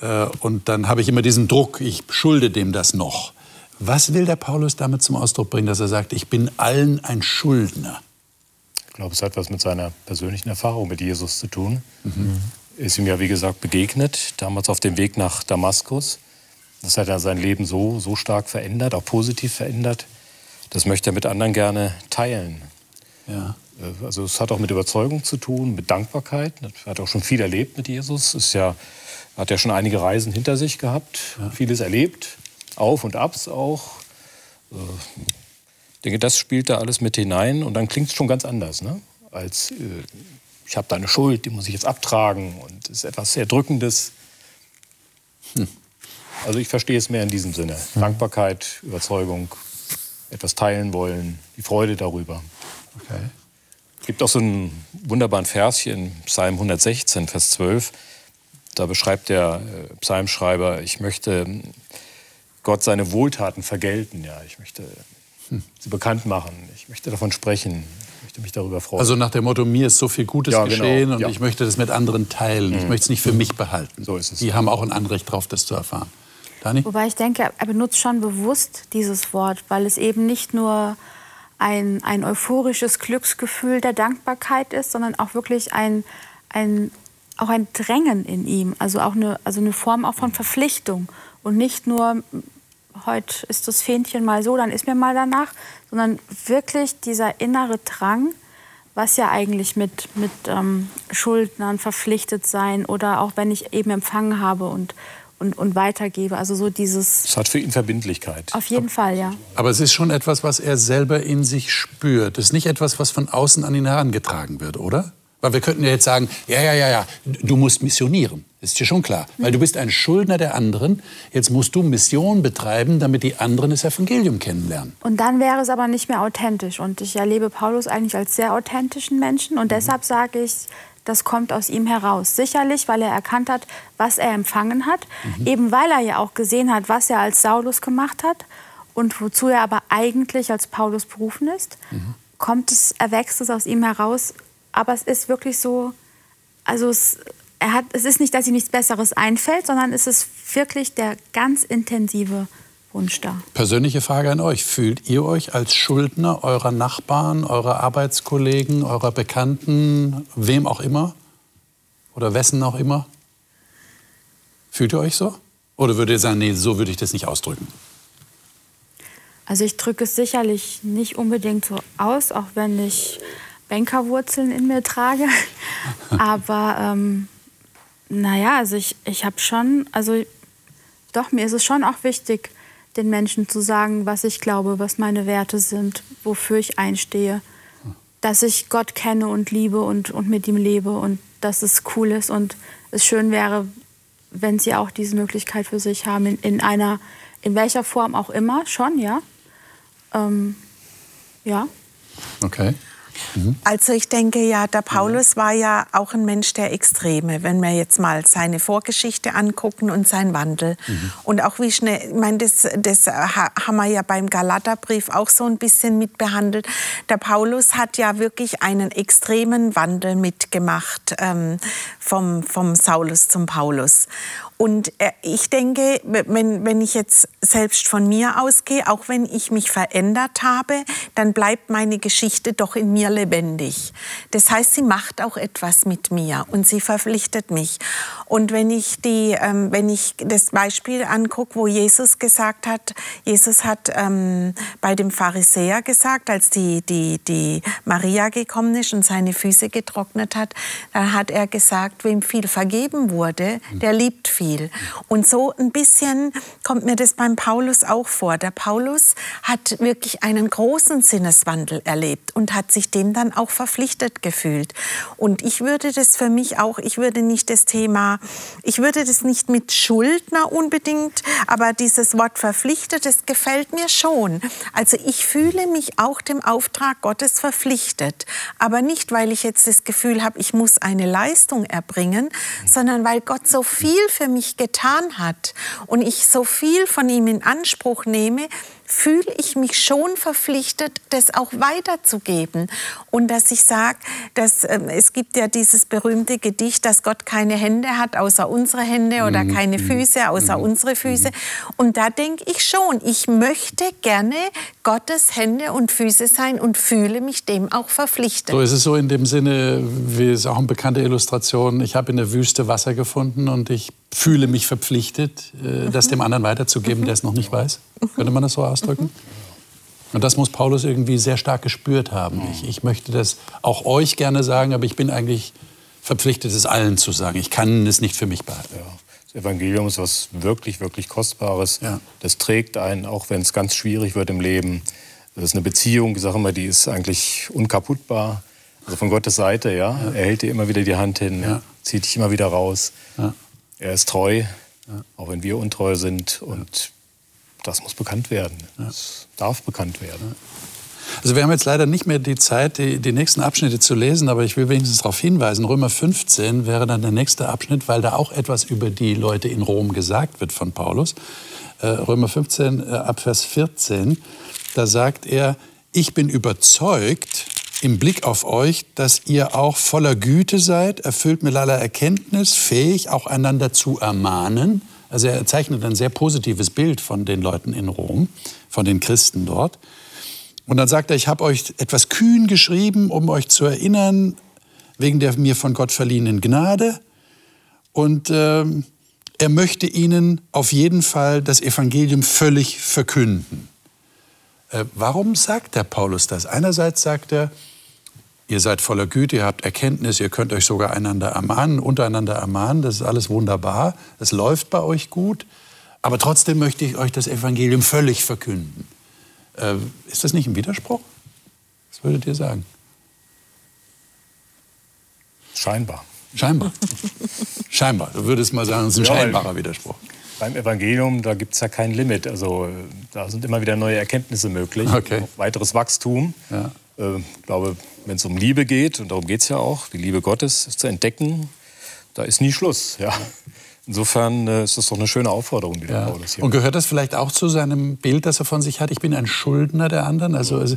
Äh, und dann habe ich immer diesen Druck, ich schulde dem das noch. Was will der Paulus damit zum Ausdruck bringen, dass er sagt, ich bin allen ein Schuldner? Ich glaube, es hat was mit seiner persönlichen Erfahrung mit Jesus zu tun. Mhm ist ihm ja, wie gesagt, begegnet, damals auf dem Weg nach Damaskus. Das hat er sein Leben so, so stark verändert, auch positiv verändert. Das möchte er mit anderen gerne teilen. Ja. Äh, also es hat auch mit Überzeugung zu tun, mit Dankbarkeit. Er hat auch schon viel erlebt mit Jesus. Ist ja, hat ja schon einige Reisen hinter sich gehabt, ja. vieles erlebt, Auf und Abs auch. Äh, ich denke, das spielt da alles mit hinein und dann klingt es schon ganz anders, ne? als äh, ich habe da eine Schuld, die muss ich jetzt abtragen und es ist etwas sehr Drückendes. Hm. Also ich verstehe es mehr in diesem Sinne. Hm. Dankbarkeit, Überzeugung, etwas teilen wollen, die Freude darüber. Okay. Es gibt auch so einen wunderbaren Vers hier in Psalm 116, Vers 12. Da beschreibt der äh, Psalmschreiber, ich möchte Gott seine Wohltaten vergelten. Ja, ich möchte hm. sie bekannt machen. Ich möchte davon sprechen möchte mich darüber freuen. Also nach dem Motto, mir ist so viel Gutes ja, genau. geschehen und ja. ich möchte das mit anderen teilen. Mhm. Ich möchte es nicht für mich behalten. So ist es. Die haben auch ein Anrecht darauf, das zu erfahren. Dani? Wobei ich denke, er benutzt schon bewusst dieses Wort, weil es eben nicht nur ein, ein euphorisches Glücksgefühl der Dankbarkeit ist, sondern auch wirklich ein, ein, auch ein Drängen in ihm, also auch eine, also eine Form auch von Verpflichtung und nicht nur, heute ist das Fähnchen mal so, dann ist mir mal danach, sondern wirklich dieser innere Drang, was ja eigentlich mit, mit ähm, Schuldnern verpflichtet sein oder auch wenn ich eben empfangen habe und, und, und weitergebe. Also so dieses. Es hat für ihn Verbindlichkeit. Auf jeden Fall, ja. Aber es ist schon etwas, was er selber in sich spürt. Es ist nicht etwas, was von außen an ihn herangetragen wird, oder? Weil wir könnten ja jetzt sagen, ja, ja, ja, ja, du musst missionieren. Ist dir schon klar. Weil du bist ein Schuldner der anderen. Jetzt musst du Mission betreiben, damit die anderen das Evangelium kennenlernen. Und dann wäre es aber nicht mehr authentisch. Und ich erlebe Paulus eigentlich als sehr authentischen Menschen. Und deshalb sage ich, das kommt aus ihm heraus. Sicherlich, weil er erkannt hat, was er empfangen hat. Mhm. Eben weil er ja auch gesehen hat, was er als Saulus gemacht hat und wozu er aber eigentlich als Paulus berufen ist. Mhm. Kommt es, erwächst es aus ihm heraus. Aber es ist wirklich so, also es, er hat, es ist nicht, dass ihm nichts Besseres einfällt, sondern es ist wirklich der ganz intensive Wunsch da. Persönliche Frage an euch. Fühlt ihr euch als Schuldner eurer Nachbarn, eurer Arbeitskollegen, eurer Bekannten, wem auch immer? Oder wessen auch immer? Fühlt ihr euch so? Oder würdet ihr sagen, nee, so würde ich das nicht ausdrücken? Also ich drücke es sicherlich nicht unbedingt so aus, auch wenn ich Bankerwurzeln in mir trage. Aber ähm, naja, also ich, ich habe schon, also doch, mir ist es schon auch wichtig, den Menschen zu sagen, was ich glaube, was meine Werte sind, wofür ich einstehe. Dass ich Gott kenne und liebe und, und mit ihm lebe und dass es cool ist und es schön wäre, wenn sie auch diese Möglichkeit für sich haben, in, in einer, in welcher Form auch immer, schon, ja. Ähm, ja. Okay. Mhm. Also ich denke ja, der Paulus war ja auch ein Mensch der Extreme, wenn wir jetzt mal seine Vorgeschichte angucken und seinen Wandel. Mhm. Und auch wie schnell, ich meine, das, das haben wir ja beim Galaterbrief auch so ein bisschen mitbehandelt. Der Paulus hat ja wirklich einen extremen Wandel mitgemacht ähm, vom, vom Saulus zum Paulus. Und äh, ich denke, wenn, wenn ich jetzt selbst von mir ausgehe, auch wenn ich mich verändert habe, dann bleibt meine Geschichte doch in mir lebendig. Das heißt, sie macht auch etwas mit mir und sie verpflichtet mich. Und wenn ich, die, ähm, wenn ich das Beispiel angucke, wo Jesus gesagt hat, Jesus hat ähm, bei dem Pharisäer gesagt, als die, die, die Maria gekommen ist und seine Füße getrocknet hat, dann hat er gesagt, wem viel vergeben wurde, der liebt viel viel. Und so ein bisschen kommt mir das beim Paulus auch vor. Der Paulus hat wirklich einen großen Sinneswandel erlebt und hat sich dem dann auch verpflichtet gefühlt. Und ich würde das für mich auch, ich würde nicht das Thema, ich würde das nicht mit Schuldner unbedingt, aber dieses Wort verpflichtet, das gefällt mir schon. Also ich fühle mich auch dem Auftrag Gottes verpflichtet, aber nicht, weil ich jetzt das Gefühl habe, ich muss eine Leistung erbringen, sondern weil Gott so viel für mich mich getan hat und ich so viel von ihm in Anspruch nehme, fühle ich mich schon verpflichtet, das auch weiterzugeben. Und dass ich sage, dass äh, es gibt ja dieses berühmte Gedicht, dass Gott keine Hände hat außer unsere Hände oder mhm. keine mhm. Füße außer mhm. unsere Füße. Mhm. Und da denke ich schon, ich möchte gerne Gottes Hände und Füße sein und fühle mich dem auch verpflichtet. So ist es so in dem Sinne, wie es auch eine bekannte Illustration, ich habe in der Wüste Wasser gefunden und ich fühle mich verpflichtet, äh, das dem anderen weiterzugeben, der es noch nicht weiß. Könnte man das so ausdrücken? Und das muss Paulus irgendwie sehr stark gespürt haben. Ich, ich möchte das auch euch gerne sagen, aber ich bin eigentlich verpflichtet, es allen zu sagen. Ich kann es nicht für mich behalten. Ja. Das Evangelium ist was wirklich, wirklich Kostbares. Ja. Das trägt einen, auch wenn es ganz schwierig wird im Leben. Das ist eine Beziehung, ich sage immer, die ist eigentlich unkaputtbar. Also von Gottes Seite, ja. ja. Er hält dir immer wieder die Hand hin, ja. zieht dich immer wieder raus. Er ist treu, auch wenn wir untreu sind. Und das muss bekannt werden. Das darf bekannt werden. Also wir haben jetzt leider nicht mehr die Zeit, die, die nächsten Abschnitte zu lesen, aber ich will wenigstens darauf hinweisen, Römer 15 wäre dann der nächste Abschnitt, weil da auch etwas über die Leute in Rom gesagt wird von Paulus. Äh, Römer 15 äh, ab Vers 14, da sagt er, ich bin überzeugt im Blick auf euch, dass ihr auch voller Güte seid, erfüllt mit aller Erkenntnis, fähig auch einander zu ermahnen, Also er zeichnet ein sehr positives Bild von den Leuten in Rom, von den Christen dort. Und dann sagt er, ich habe euch etwas kühn geschrieben, um euch zu erinnern, wegen der mir von Gott verliehenen Gnade. Und äh, er möchte ihnen auf jeden Fall das Evangelium völlig verkünden. Äh, warum sagt der Paulus das? Einerseits sagt er, ihr seid voller Güte, ihr habt Erkenntnis, ihr könnt euch sogar einander ermahnen, untereinander ermahnen, das ist alles wunderbar, es läuft bei euch gut, aber trotzdem möchte ich euch das Evangelium völlig verkünden. Äh, ist das nicht ein Widerspruch? Was würdet ihr sagen? Scheinbar. Scheinbar. Scheinbar. Du würdest mal sagen, es ist ein Ja, scheinbarer Widerspruch. Beim Evangelium, da gibt es ja kein Limit. Also äh, da sind immer wieder neue Erkenntnisse möglich. Okay. Weiteres Wachstum. Ja. Äh, Ich glaube, wenn es um Liebe geht, und darum geht es ja auch, die Liebe Gottes zu entdecken, da ist nie Schluss. Ja. Insofern äh, ist das doch eine schöne Aufforderung, die der Ja. Paulus hier Und gehört das vielleicht auch zu seinem Bild, das er von sich hat? Ich bin ein Schuldner der anderen. Also, also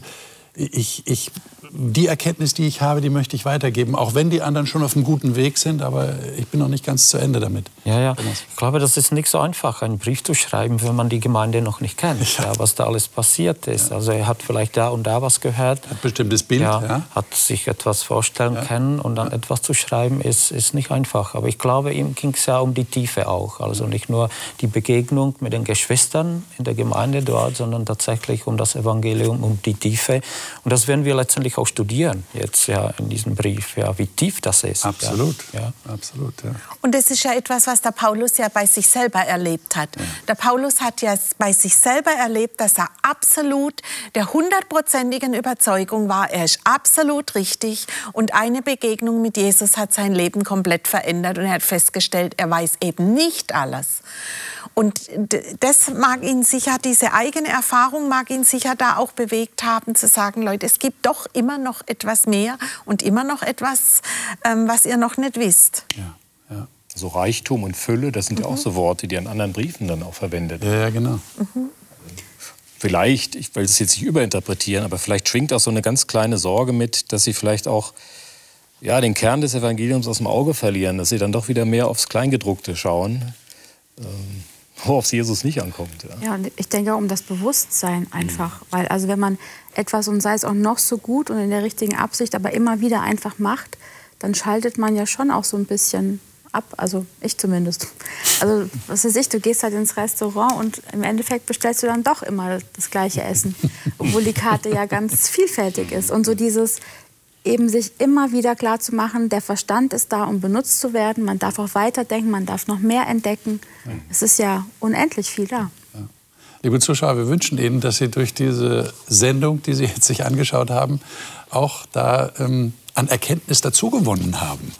ich, ich, die Erkenntnis, die ich habe, die möchte ich weitergeben, auch wenn die anderen schon auf einem guten Weg sind, aber ich bin noch nicht ganz zu Ende damit. Ja, ja. Ich glaube, das ist nicht so einfach, einen Brief zu schreiben, wenn man die Gemeinde noch nicht kennt, ja. was da alles passiert ist. Also er hat vielleicht da und da was gehört. Ein bestimmtes Bild, ja, ja. hat sich etwas vorstellen können und dann etwas zu schreiben ist, ist nicht einfach. Aber ich glaube, ihm ging es ja um die Tiefe auch. Also nicht nur die Begegnung mit den Geschwistern in der Gemeinde dort, sondern tatsächlich um das Evangelium, um die Tiefe. Und das werden wir letztendlich auch studieren jetzt ja in diesem Brief, ja, wie tief das ist. Absolut. Ja. Absolut, ja. Und das ist ja etwas, was der Paulus ja bei sich selber erlebt hat. Der Paulus hat ja bei sich selber erlebt, dass er absolut der hundertprozentigen Überzeugung war, er ist absolut richtig. Und eine Begegnung mit Jesus hat sein Leben komplett verändert. Und er hat festgestellt, er weiß eben nicht alles. Und das mag ihn sicher, diese eigene Erfahrung mag ihn sicher da auch bewegt haben, zu sagen, Leute, es gibt doch immer noch etwas mehr und immer noch etwas, ähm, was ihr noch nicht wisst. Ja, ja. So Reichtum und Fülle, das sind ja auch so Worte, die er in anderen Briefen dann auch verwendet. ja, ja genau. Vielleicht, ich will es jetzt nicht überinterpretieren, aber vielleicht schwingt auch so eine ganz kleine Sorge mit, dass sie vielleicht auch ja, den Kern des Evangeliums aus dem Auge verlieren, dass sie dann doch wieder mehr aufs Kleingedruckte schauen, ähm, worauf es Jesus nicht ankommt. Ja. Ja, und ich denke auch um das Bewusstsein einfach. Weil also wenn man etwas und sei es auch noch so gut und in der richtigen Absicht, aber immer wieder einfach macht, dann schaltet man ja schon auch so ein bisschen ab. Also ich zumindest. Also was weiß ich, du gehst halt ins Restaurant und im Endeffekt bestellst du dann doch immer das gleiche Essen. Obwohl die Karte ja ganz vielfältig ist. Und so dieses eben sich immer wieder klar zu machen, der Verstand ist da, um benutzt zu werden. Man darf auch weiterdenken, man darf noch mehr entdecken. Es ist ja unendlich viel da. Liebe Zuschauer, wir wünschen Ihnen, dass Sie durch diese Sendung, die Sie jetzt sich angeschaut haben, auch da ähm, an Erkenntnis dazugewonnen haben.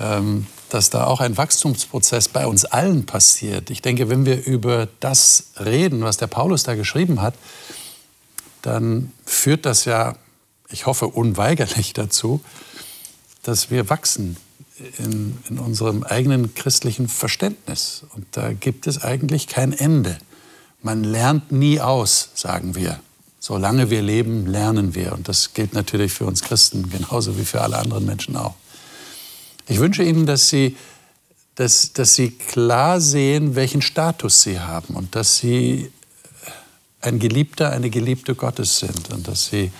Ähm, dass da auch ein Wachstumsprozess bei uns allen passiert. Ich denke, wenn wir über das reden, was der Paulus da geschrieben hat, dann führt das ja, ich hoffe, unweigerlich dazu, dass wir wachsen in, in unserem eigenen christlichen Verständnis. Und da gibt es eigentlich kein Ende. Man lernt nie aus, sagen wir. Solange wir leben, lernen wir. Und das gilt natürlich für uns Christen genauso wie für alle anderen Menschen auch. Ich wünsche Ihnen, dass Sie, dass, dass Sie klar sehen, welchen Status Sie haben und dass Sie ein Geliebter, eine Geliebte Gottes sind und dass Sie,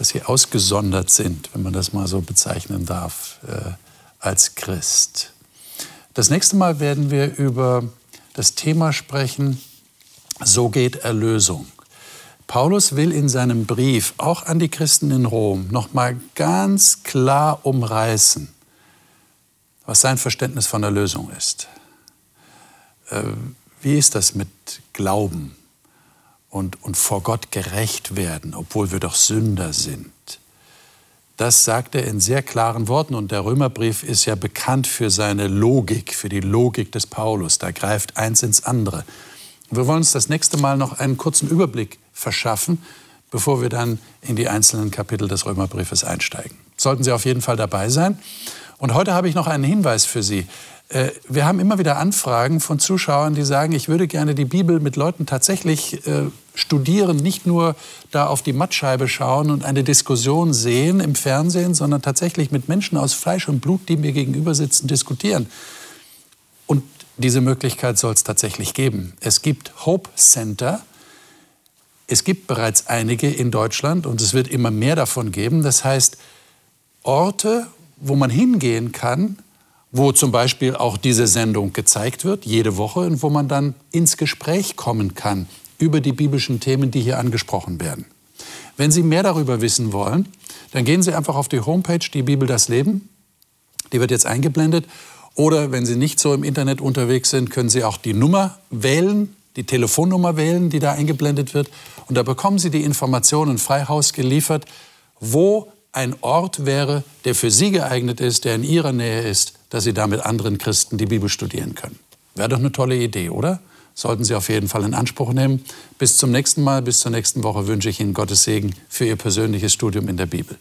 dass Sie ausgesondert sind, wenn man das mal so bezeichnen darf, äh, als Christ. Das nächste Mal werden wir über das Thema sprechen, so geht Erlösung. Paulus will in seinem Brief auch an die Christen in Rom noch mal ganz klar umreißen, was sein Verständnis von Erlösung ist. Äh, Wie ist das mit Glauben und, und vor Gott gerecht werden, obwohl wir doch Sünder sind? Das sagt er in sehr klaren Worten und der Römerbrief ist ja bekannt für seine Logik, für die Logik des Paulus. Da greift eins ins andere. Wir wollen uns das nächste Mal noch einen kurzen Überblick verschaffen, bevor wir dann in die einzelnen Kapitel des Römerbriefes einsteigen. Sollten Sie auf jeden Fall dabei sein. Und heute habe ich noch einen Hinweis für Sie. Äh, Wir haben immer wieder Anfragen von Zuschauern, die sagen, ich würde gerne die Bibel mit Leuten tatsächlich äh, studieren, nicht nur da auf die Mattscheibe schauen und eine Diskussion sehen im Fernsehen, sondern tatsächlich mit Menschen aus Fleisch und Blut, die mir gegenüber sitzen, diskutieren. Und diese Möglichkeit soll es tatsächlich geben. Es gibt Hope Center. Es gibt bereits einige in Deutschland und es wird immer mehr davon geben. Das heißt, Orte, wo man hingehen kann, wo zum Beispiel auch diese Sendung gezeigt wird, jede Woche, und wo man dann ins Gespräch kommen kann über die biblischen Themen, die hier angesprochen werden. Wenn Sie mehr darüber wissen wollen, dann gehen Sie einfach auf die Homepage Die Bibel das Leben. Die wird jetzt eingeblendet. Oder wenn Sie nicht so im Internet unterwegs sind, können Sie auch die Nummer wählen, die Telefonnummer wählen, die da eingeblendet wird. Und da bekommen Sie die Informationen frei Haus geliefert, wo ein Ort wäre, der für Sie geeignet ist, der in Ihrer Nähe ist, dass Sie da mit anderen Christen die Bibel studieren können. Wäre doch eine tolle Idee, oder? Sollten Sie auf jeden Fall in Anspruch nehmen. Bis zum nächsten Mal, bis zur nächsten Woche wünsche ich Ihnen Gottes Segen für Ihr persönliches Studium in der Bibel.